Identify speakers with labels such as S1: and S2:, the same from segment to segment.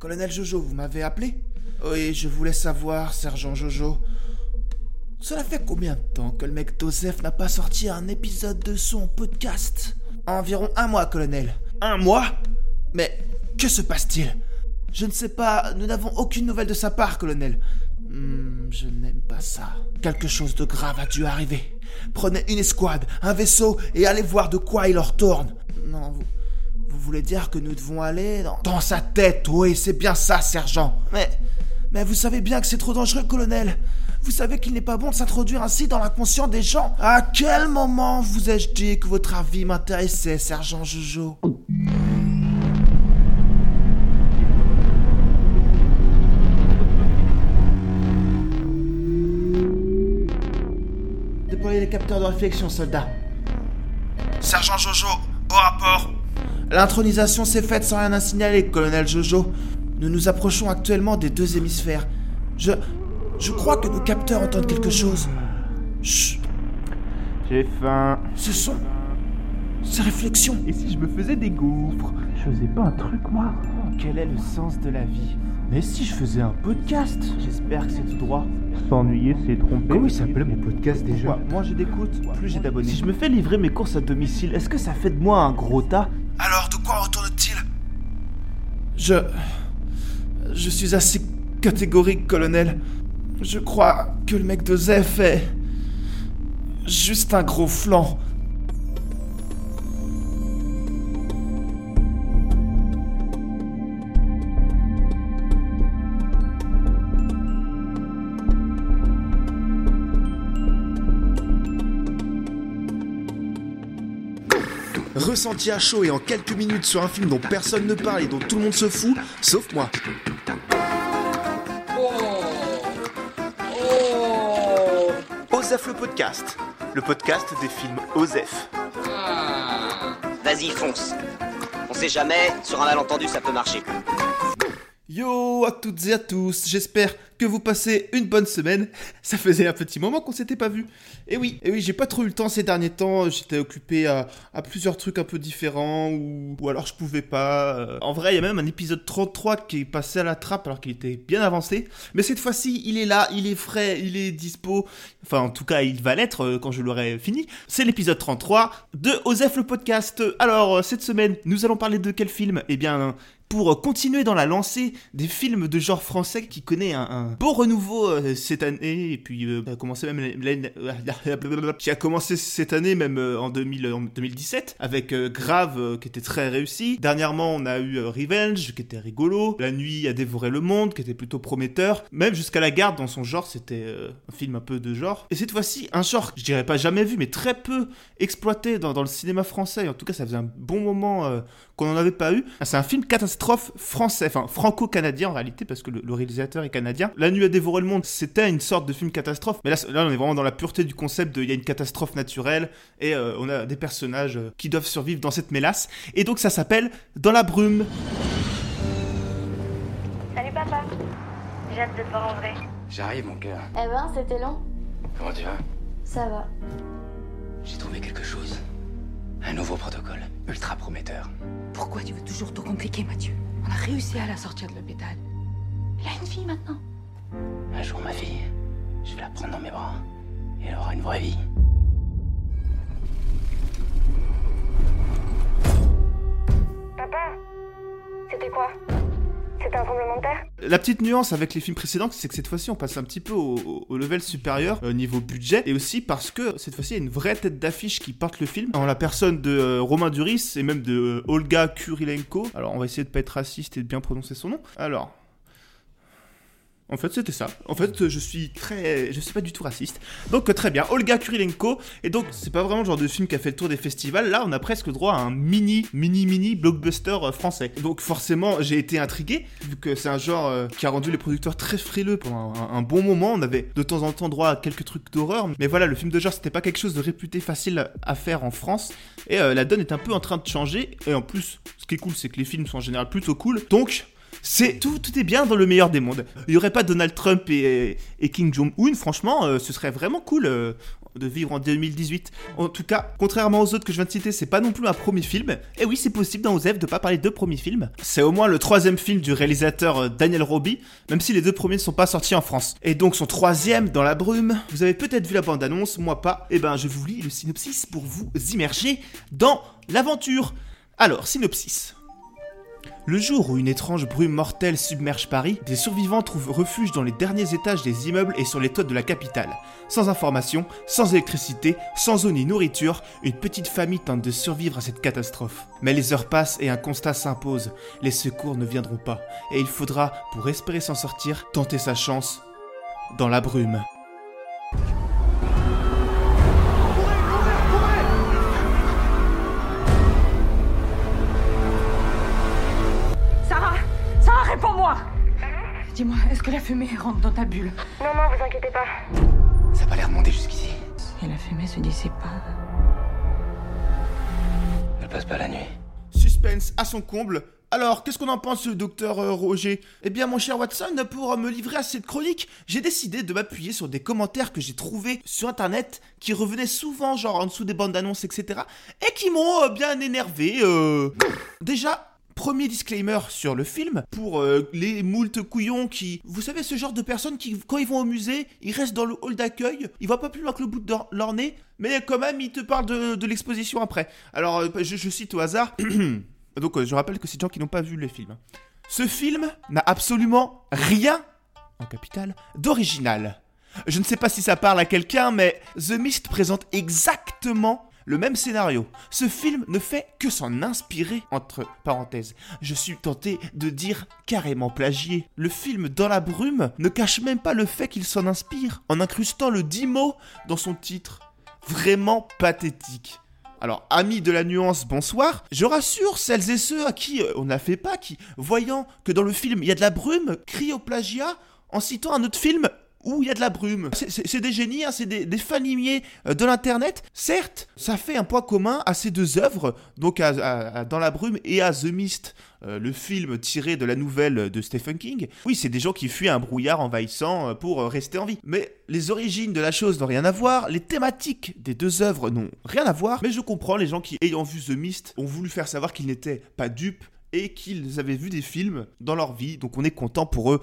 S1: Colonel Jojo, vous m'avez appelé Oui, je voulais savoir, sergent Jojo. Cela fait combien de temps que le mec Joseph n'a pas sorti un épisode de son podcast Environ un mois, colonel. Un mois Mais que se passe-t-il Je ne sais pas, nous n'avons aucune nouvelle de sa part, colonel. Hmm, je n'aime pas ça. Quelque chose de grave a dû arriver. Prenez une escouade, un vaisseau et allez voir de quoi il en retourne. Non, vous voulez dire que nous devons aller dans, dans sa tête Oui, c'est bien ça, sergent. Mais, mais vous savez bien que c'est trop dangereux, colonel. Vous savez qu'il n'est pas bon de s'introduire ainsi dans l'inconscient des gens. À quel moment vous ai-je dit que votre avis m'intéressait, sergent Jojo? Déployez les capteurs de réflexion, soldats. Sergent Jojo, au rapport. L'intronisation s'est faite sans rien à signaler, colonel Jojo. Nous nous approchons actuellement des deux hémisphères. Je. Je crois que nos capteurs entendent quelque chose. Chut,
S2: J'ai faim.
S1: ce sont. Ces réflexions.
S2: Et si je me faisais des gaufres? Je faisais pas un truc, moi Quel est le sens de la vie? Mais si je faisais un podcast J'espère que c'est tout droit. S'ennuyer, c'est tromper.
S3: Comment il s'appelait mon podcast déjà?
S2: Moins j'ai d'écoute, plus j'ai d'abonnés. Si je me fais livrer mes courses à domicile, est-ce que ça fait de moi un gros tas?
S1: Alors, de quoi retourne-t-il Je. Je suis assez catégorique, colonel. Je crois que le mec de Zef est. juste un gros flanc. Ressenti à chaud et en quelques minutes sur un film dont personne ne parle et dont tout le monde se fout, sauf moi. Osef le podcast, le podcast des films Osef.
S4: Vas-y, fonce. On sait jamais, sur un malentendu, ça peut marcher.
S1: Yo à toutes et à tous, j'espère que vous passez une bonne semaine. Ça faisait un petit moment qu'on s'était pas vu. Et oui, et oui, j'ai pas trop eu le temps ces derniers temps, j'étais occupé à, plusieurs trucs un peu différents ou, ou alors je pouvais pas. Euh, En vrai, il y a même un épisode 33 qui est passé à la trappe alors qu'il était bien avancé. Mais cette fois-ci, il est là, il est frais, il est dispo. Enfin, en tout cas, il va l'être euh, quand je l'aurai fini. C'est l'épisode 33 de Osef le podcast. Alors, euh, cette semaine, nous allons parler de quel film? Eh bien, pour continuer dans la lancée des films de genre français qui connaît un, beau renouveau euh, cette année et puis euh, a commencé même l'année- qui a commencé cette année même euh, en, 2000, en 2017 avec euh, Grave euh, qui était très réussi. Dernièrement on a eu euh, Revenge qui était rigolo, La nuit a dévoré le monde qui était plutôt prometteur, même jusqu'à la garde dans son genre c'était euh, un film un peu de genre. Et cette fois-ci un genre je dirais pas jamais vu mais très peu exploité dans, le cinéma français. En tout cas ça faisait un bon moment euh, qu'on n'en avait pas eu. Ah, C'est un film catastrophe français, enfin franco-canadien en réalité, parce que le, le réalisateur est canadien. La nuit a dévoré le monde, c'était une sorte de film catastrophe, mais là, là on est vraiment dans la pureté du concept de il y a une catastrophe naturelle et euh, on a des personnages euh, qui doivent survivre dans cette mélasse. Et donc ça s'appelle Dans la brume.
S5: Salut papa. J'ai hâte de te voir en vrai.
S3: J'arrive, mon cœur.
S5: Eh ben, c'était long.
S3: Comment tu vas?
S5: Ça va.
S3: J'ai trouvé quelque chose. Un nouveau protocole, ultra prometteur.
S6: Pourquoi tu veux toujours tout compliquer, Mathieu? On a réussi à la sortir de l'hôpital. Elle a une fille maintenant.
S3: Un jour, ma fille, je vais la prendre dans mes bras. Et elle aura une vraie vie.
S5: Papa C'était quoi? Un
S1: La petite nuance avec les films précédents, c'est que cette fois-ci on passe un petit peu au, level supérieur au niveau budget, et aussi parce que cette fois-ci il y a une vraie tête d'affiche qui porte le film, en la personne de euh, Romain Duris et même de euh, Olga Kurilenko. Alors on va essayer de pas être raciste et de bien prononcer son nom. Alors. En fait, c'était ça. En fait, je suis très. Je suis pas du tout raciste. Donc, euh, très bien. Olga Kurilenko. Et donc, c'est pas vraiment le genre de film qui a fait le tour des festivals. Là, on a presque droit à un mini, mini, mini blockbuster euh, français. Donc, forcément, j'ai été intrigué, vu que c'est un genre euh, qui a rendu les producteurs très frileux pendant un, bon moment. On avait de temps en temps droit à quelques trucs d'horreur. Mais voilà, le film de genre, c'était pas quelque chose de réputé facile à faire en France. Et la donne est un peu en train de changer. Et en plus, ce qui est cool, c'est que les films sont en général plutôt cool. Donc. C'est tout, tout est bien dans le meilleur des mondes. Il y aurait pas Donald Trump et, et King Jong Un, franchement, euh, ce serait vraiment cool. euh, de vivre en 2018. En tout cas, contrairement aux autres que je viens de citer, c'est pas non plus un premier film. Et oui, c'est possible dans OZEF de pas parler de premiers films. C'est au moins le troisième film du réalisateur euh, Daniel Roby, même si les deux premiers ne sont pas sortis en France. Et donc son troisième, Dans la brume, vous avez peut-être vu la bande-annonce, moi pas. Et ben je vous lis le synopsis pour vous immerger dans l'aventure. Alors, synopsis. Le jour où une étrange brume mortelle submerge Paris, des survivants trouvent refuge dans les derniers étages des immeubles et sur les toits de la capitale. Sans information, sans électricité, sans eau ni nourriture, une petite famille tente de survivre à cette catastrophe. Mais les heures passent et un constat s'impose. Les secours ne viendront pas. Et il faudra, pour espérer s'en sortir, tenter sa chance dans la brume.
S6: Dis-moi, est-ce que la fumée rentre dans ta bulle
S5: Non, non, vous inquiétez pas.
S3: Ça a pas l'air de monter jusqu'ici.
S6: Et la fumée se dissipe pas.
S3: Elle passe pas la nuit.
S1: Suspense à son comble. Alors, qu'est-ce qu'on en pense, docteur euh, Roger? Eh bien, mon cher Watson, pour me livrer à cette chronique, j'ai décidé de m'appuyer sur des commentaires que j'ai trouvés sur Internet, qui revenaient souvent, genre en dessous des bandes annonces, etc., et qui m'ont euh, bien énervé. euh. Déjà, Premier disclaimer sur le film, pour euh, les moultes couillons qui... Vous savez, ce genre de personnes qui, quand ils vont au musée, ils restent dans le hall d'accueil, ils voient pas plus loin que le bout de leur- nez, mais quand même, ils te parlent de, l'exposition après. Alors, euh, je, cite au hasard... Donc, euh, je rappelle que c'est des gens qui n'ont pas vu les films. Ce film n'a absolument rien, en capital, d'original. Je ne sais pas si ça parle à quelqu'un, mais The Mist présente exactement le même scénario. Ce film ne fait que s'en inspirer, entre parenthèses. Je suis tenté de dire carrément plagié. Le film Dans la brume ne cache même pas le fait qu'il s'en inspire, en incrustant le 10 mots dans son titre. Vraiment pathétique. Alors, amis de la nuance, bonsoir. Je rassure celles et ceux à qui euh, on n'a fait pas, qui, voyant que dans le film il y a de la brume, crient au plagiat en citant un autre film où il y a de la brume. C'est- des génies, hein, c'est des, fanimiers euh, de l'internet. Certes, ça fait un point commun à ces deux œuvres, donc à, Dans la brume et à The Mist, euh, le film tiré de la nouvelle de Stephen King. Oui, c'est des gens qui fuient un brouillard envahissant euh, pour rester en vie. Mais les origines de la chose n'ont rien à voir, les thématiques des deux œuvres n'ont rien à voir, mais je comprends les gens qui, ayant vu The Mist, ont voulu faire savoir qu'ils n'étaient pas dupes et qu'ils avaient vu des films dans leur vie, donc on est content pour eux.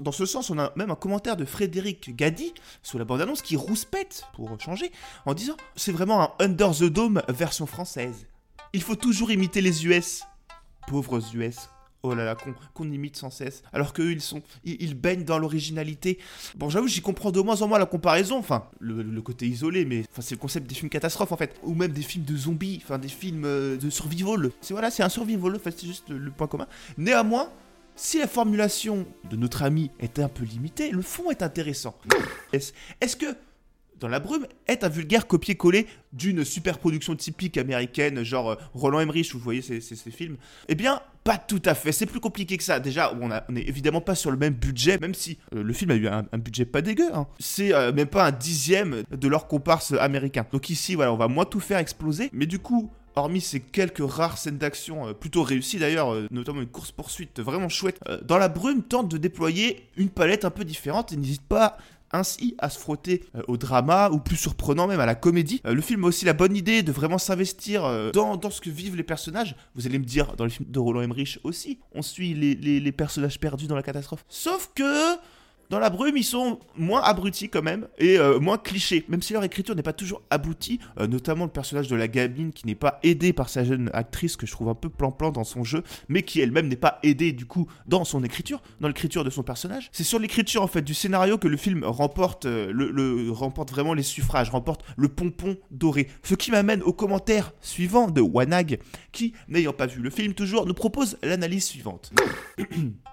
S1: Dans ce sens, on a même un commentaire de Frédéric Gadi sous la bande-annonce qui rouspète, pour changer, en disant c'est vraiment un Under the Dome version française. Il faut toujours imiter les US. Pauvres US. Oh là là, qu'on qu'on imite sans cesse. Alors qu'eux, ils. Ils, baignent dans l'originalité. Bon, j'avoue, j'y comprends de moins en moins la comparaison. Enfin, le, côté isolé, mais enfin, c'est le concept des films catastrophes en fait. Ou même des films de zombies, enfin des films euh, de survival. C'est voilà, c'est un survival, en c'est juste le, point commun. Néanmoins, si la formulation de notre ami est un peu limitée, le fond est intéressant. Est-ce que dans la brume est un vulgaire copier-coller d'une superproduction typique américaine, genre euh, Roland Emmerich, vous voyez ces films? Eh bien, pas tout à fait. C'est plus compliqué que ça. Déjà, on, a- on est évidemment pas sur le même budget, même si euh, le film a eu un, budget pas dégueu. hein. C'est euh, même pas un dixième de leur comparse américain. Donc ici, voilà, on va moins tout faire exploser. Mais du coup, Hormis ces quelques rares scènes d'action euh, plutôt réussies d'ailleurs, notamment une course-poursuite vraiment chouette, Dans la brume tente de déployer une palette un peu différente et n'hésite pas ainsi à se frotter euh, au drama ou plus surprenant même à la comédie. Euh, le film a aussi la bonne idée de vraiment s'investir euh, dans, ce que vivent les personnages. Vous allez me dire, dans les films de Roland Emmerich aussi, on suit les personnages perdus dans la catastrophe. Sauf que dans la brume, ils sont moins abrutis quand même et euh, moins clichés, même si leur écriture n'est pas toujours aboutie, euh, notamment le personnage de la gamine qui n'est pas aidé par sa jeune actrice que je trouve un peu plan-plan dans son jeu, mais qui elle-même n'est pas aidée du coup dans son écriture, dans l'écriture de son personnage. C'est sur l'écriture en fait du scénario que le film remporte, euh, remporte vraiment les suffrages, remporte le pompon doré. Ce qui m'amène au commentaire suivant de Wanag, qui, n'ayant pas vu le film toujours, nous propose l'analyse suivante.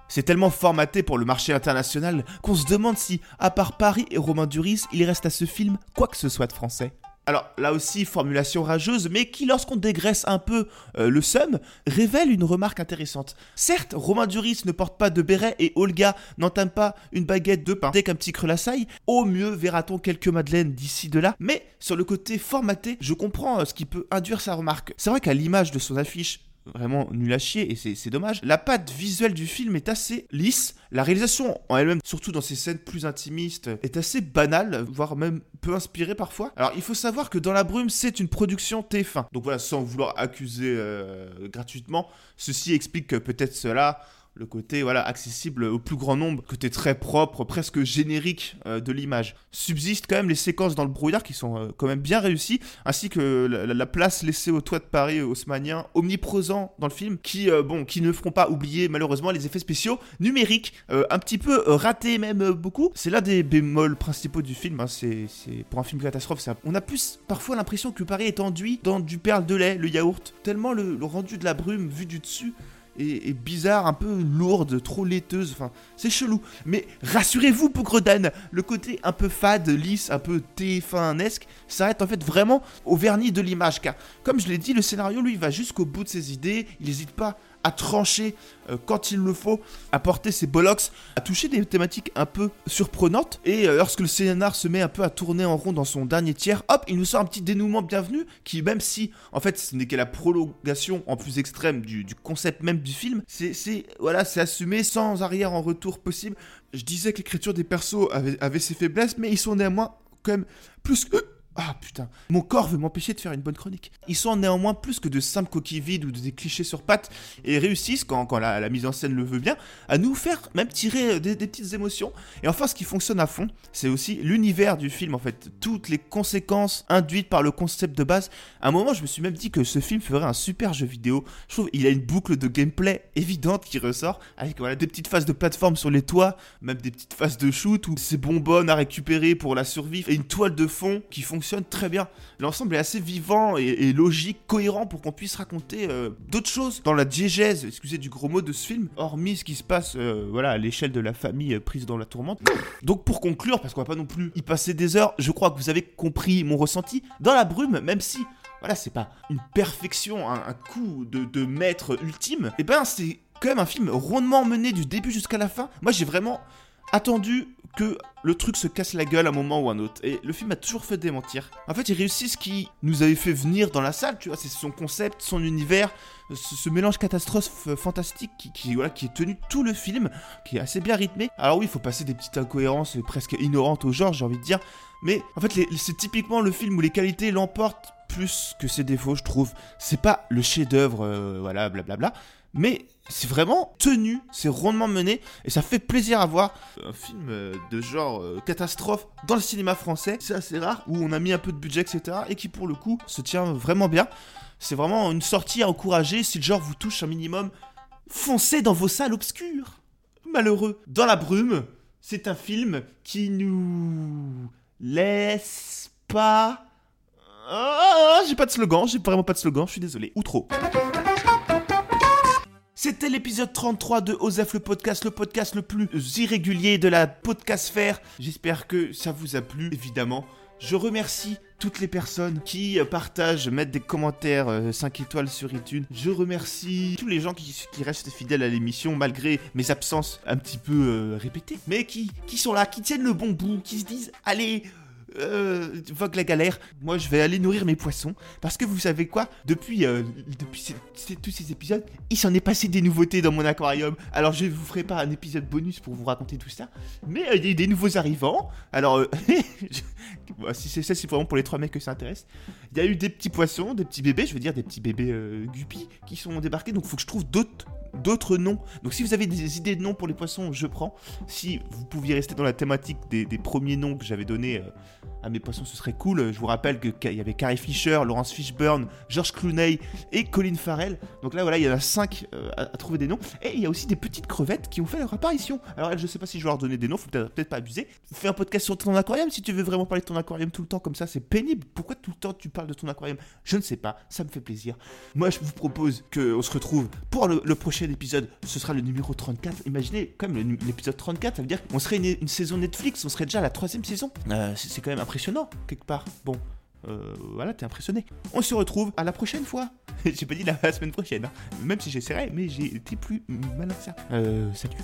S1: C'est tellement formaté pour le marché international qu'on se demande si, à part Paris et Romain Duris, il reste à ce film quoi que ce soit de français. Alors là aussi, formulation rageuse, mais qui, lorsqu'on dégraisse un peu euh, le seum, révèle une remarque intéressante. Certes, Romain Duris ne porte pas de béret et Olga n'entame pas une baguette de pain dès qu'un petit creux la saille. Au mieux, verra-t-on quelques madeleines d'ici de là. Mais sur le côté formaté, je comprends euh, ce qui peut induire sa remarque. C'est vrai qu'à l'image de son affiche vraiment nul à chier et c'est dommage. La patte visuelle du film est assez lisse. La réalisation en elle-même, surtout dans ces scènes plus intimistes, est assez banale, voire même peu inspirée parfois. Alors il faut savoir que Dans la brume, c'est une production TF1. Donc voilà, sans vouloir accuser euh, gratuitement, ceci explique que peut-être cela le côté voilà accessible au plus grand nombre, côté très propre, presque générique euh, de l'image. Subsistent quand même les séquences dans le brouillard qui sont euh, quand même bien réussies, ainsi que la, place laissée au toit de Paris haussmanien, omniprésent dans le film, qui euh, bon qui ne feront pas oublier malheureusement les effets spéciaux numériques, un petit peu ratés même beaucoup. C'est l'un des bémols principaux du film. Hein. c'est pour un film catastrophe, on a plus parfois l'impression que Paris est enduit dans du perle de lait, le yaourt, tellement le rendu de la brume vu du dessus et, bizarre, un peu lourde, trop laiteuse, enfin, c'est chelou. Mais rassurez-vous, Dan, le côté un peu fade, lisse, un peu TF1-esque, s'arrête en fait vraiment au vernis de l'image, car comme je l'ai dit, le scénario, lui, va jusqu'au bout de ses idées, il n'hésite pas à trancher euh, quand il le faut, à porter ses bollocks, à toucher des thématiques un peu surprenantes. Et euh, lorsque le scénar se met un peu à tourner en rond dans son dernier tiers, hop, il nous sort un petit dénouement bienvenu qui, même si en fait ce n'est que la prolongation en plus extrême du, concept même du film, c'est voilà, c'est assumé sans arrière en retour possible. Je disais que l'écriture des persos avait, avait ses faiblesses, mais ils sont néanmoins quand même plus que ah putain, mon corps veut m'empêcher de faire une bonne chronique. Ils sont néanmoins plus que de simples coquilles vides ou des clichés sur pattes et réussissent, quand, la, mise en scène le veut bien, à nous faire même tirer euh, des, petites émotions. Et enfin, ce qui fonctionne à fond, c'est aussi l'univers du film en fait, toutes les conséquences induites par le concept de base. À un moment, je me suis même dit que ce film ferait un super jeu vidéo. Je trouve il a une boucle de gameplay évidente qui ressort, avec des petites phases de plateforme sur les toits, même des petites phases de shoot ou ces bonbonnes à récupérer pour la survie, et une toile de fond qui fonctionne très bien. L'ensemble est assez vivant et, logique, cohérent pour qu'on puisse raconter euh, d'autres choses dans la diégèse, excusez du gros mot de ce film, hormis ce qui se passe euh, voilà, à l'échelle de la famille euh, prise dans la tourmente. Donc pour conclure, parce qu'on va pas non plus y passer des heures, je crois que vous avez compris mon ressenti. Dans la brume, même si voilà, c'est pas une perfection, un, coup de, de, maître ultime, et eh ben c'est quand même un film rondement mené du début jusqu'à la fin. Moi j'ai vraiment attendu que le truc se casse la gueule à un moment ou un autre. Et le film a toujours fait démentir. En fait, il réussit ce qui nous avait fait venir dans la salle, tu vois, c'est son concept, son univers, ce, mélange catastrophe euh, fantastique qui, voilà, qui est tenu tout le film, qui est assez bien rythmé. Alors oui, il faut passer des petites incohérences presque ignorantes au genre, j'ai envie de dire. Mais en fait, c'est typiquement le film où les qualités l'emportent plus que ses défauts, je trouve. C'est pas le chef-d'œuvre, euh, voilà, blablabla mais c'est vraiment tenu, c'est rondement mené, et ça fait plaisir à voir. Un film euh, de genre euh, catastrophe dans le cinéma français, c'est assez rare, où on a mis un peu de budget, etc., et qui pour le coup se tient vraiment bien. C'est vraiment une sortie à encourager, si le genre vous touche un minimum, foncez dans vos salles obscures. Malheureux. Dans la brume, c'est un film qui nous laisse pas... Ah, j'ai pas de slogan, j'ai vraiment pas de slogan, je suis désolé, ou trop. C'était l'épisode 33 de Osef le podcast, le podcast le plus irrégulier de la podcast faire. J'espère que ça vous a plu, évidemment. Je remercie toutes les personnes qui euh, partagent, mettent des commentaires 5 euh, étoiles sur iTunes. Je remercie tous les gens qui, restent fidèles à l'émission malgré mes absences un petit peu euh, répétées, mais qui, qui sont là, qui tiennent le bon bout, qui se disent allez, euh, vogue la galère, moi je vais aller nourrir mes poissons. Parce que vous savez quoi? Depuis, euh, depuis tous ces épisodes, il s'en est passé des nouveautés dans mon aquarium. Alors je vous ferai pas un épisode bonus pour vous raconter tout ça. Mais euh, il y a des nouveaux arrivants. Alors, euh, si c'est ça, c'est vraiment pour les trois mecs que ça intéresse. Il y a eu des petits poissons, des petits bébés, je veux dire des petits bébés guppies qui sont débarqués. Donc faut que je trouve d'autres d'autres noms. Donc si vous avez des idées de noms pour les poissons, je prends. Si vous pouviez rester dans la thématique des, premiers noms que j'avais donnés euh, à mes poissons, ce serait cool. Je vous rappelle qu'il y avait Carrie Fisher, Laurence Fishburne, George Clooney et Colin Farrell. Donc là voilà, il y en a 5 euh, à, trouver des noms. Et il y a aussi des petites crevettes qui ont fait leur apparition. Alors elle, je sais pas si je vais leur donner des noms, faut peut-être pas abuser. Fais un podcast sur ton aquarium si tu veux vraiment parler de ton aquarium tout le temps comme ça, c'est pénible. Pourquoi tout le temps tu parles de ton aquarium? Je ne sais pas, ça me fait plaisir. Moi je vous propose qu'on se retrouve pour le prochain épisode, ce sera le numéro 34. Imaginez, comme l'épisode 34, ça veut dire qu'on serait une, saison Netflix, on serait déjà à la troisième saison. Euh, c'est quand même impressionnant, quelque part. Bon, euh, voilà, t'es impressionné. On se retrouve à la prochaine fois. j'ai pas dit la, semaine prochaine, hein. même si j'essaierai, mais j'ai été plus malin que ça. Euh, salut,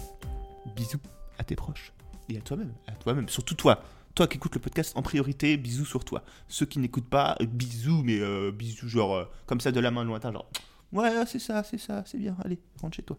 S1: bisous à tes proches et à toi-même, à toi-même, surtout toi. Toi qui écoutes le podcast en priorité, bisous sur toi. Ceux qui n'écoutent pas, bisous, mais bisous genre comme ça de la main lointain, genre Ouais, c'est ça, c'est ça, c'est bien. Allez, rentre chez toi.